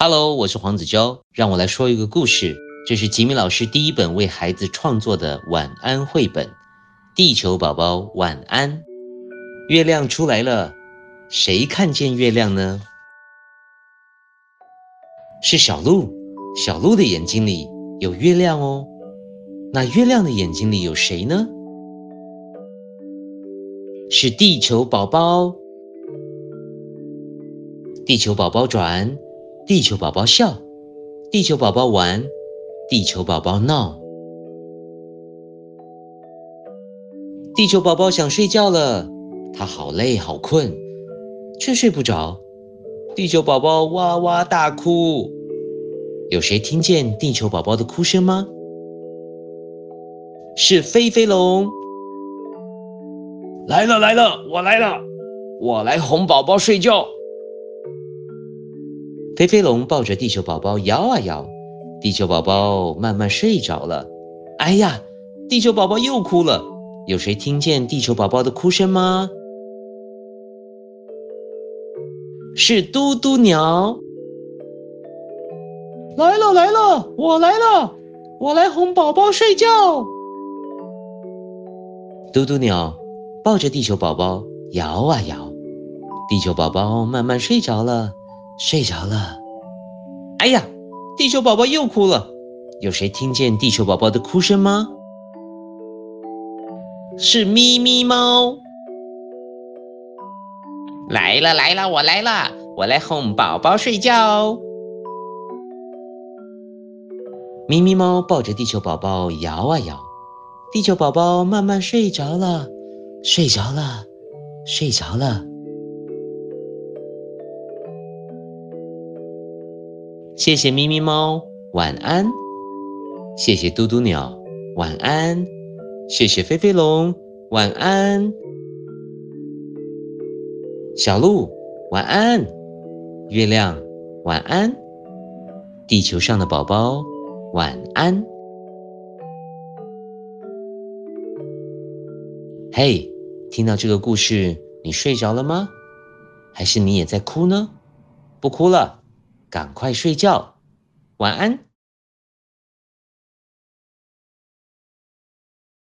Hello，我是黄子佼，让我来说一个故事。这是吉米老师第一本为孩子创作的晚安绘本，《地球宝宝晚安》。月亮出来了，谁看见月亮呢？是小鹿，小鹿的眼睛里有月亮哦。那月亮的眼睛里有谁呢？是地球宝宝。地球宝宝转。地球宝宝笑，地球宝宝玩，地球宝宝闹。地球宝宝想睡觉了，他好累好困，却睡不着。地球宝宝哇哇大哭。有谁听见地球宝宝的哭声吗？是飞飞龙。来了来了，我来了，我来哄宝宝睡觉。飞飞龙抱着地球宝宝摇啊摇，地球宝宝慢慢睡着了。哎呀，地球宝宝又哭了。有谁听见地球宝宝的哭声吗？是嘟嘟鸟。来了来了，我来了，我来哄宝宝睡觉。嘟嘟鸟抱着地球宝宝摇啊摇，地球宝宝慢慢睡着了。睡着了，哎呀，地球宝宝又哭了。有谁听见地球宝宝的哭声吗？是咪咪猫。来了来了，我来了，我来哄宝宝睡觉。咪咪猫抱着地球宝宝摇啊摇，地球宝宝慢慢睡着了，睡着了，睡着了。谢谢咪咪猫，晚安。谢谢嘟嘟鸟，晚安。谢谢飞飞龙，晚安。小鹿，晚安。月亮，晚安。地球上的宝宝，晚安。嘿，听到这个故事，你睡着了吗？还是你也在哭呢？不哭了。赶快睡觉，晚安。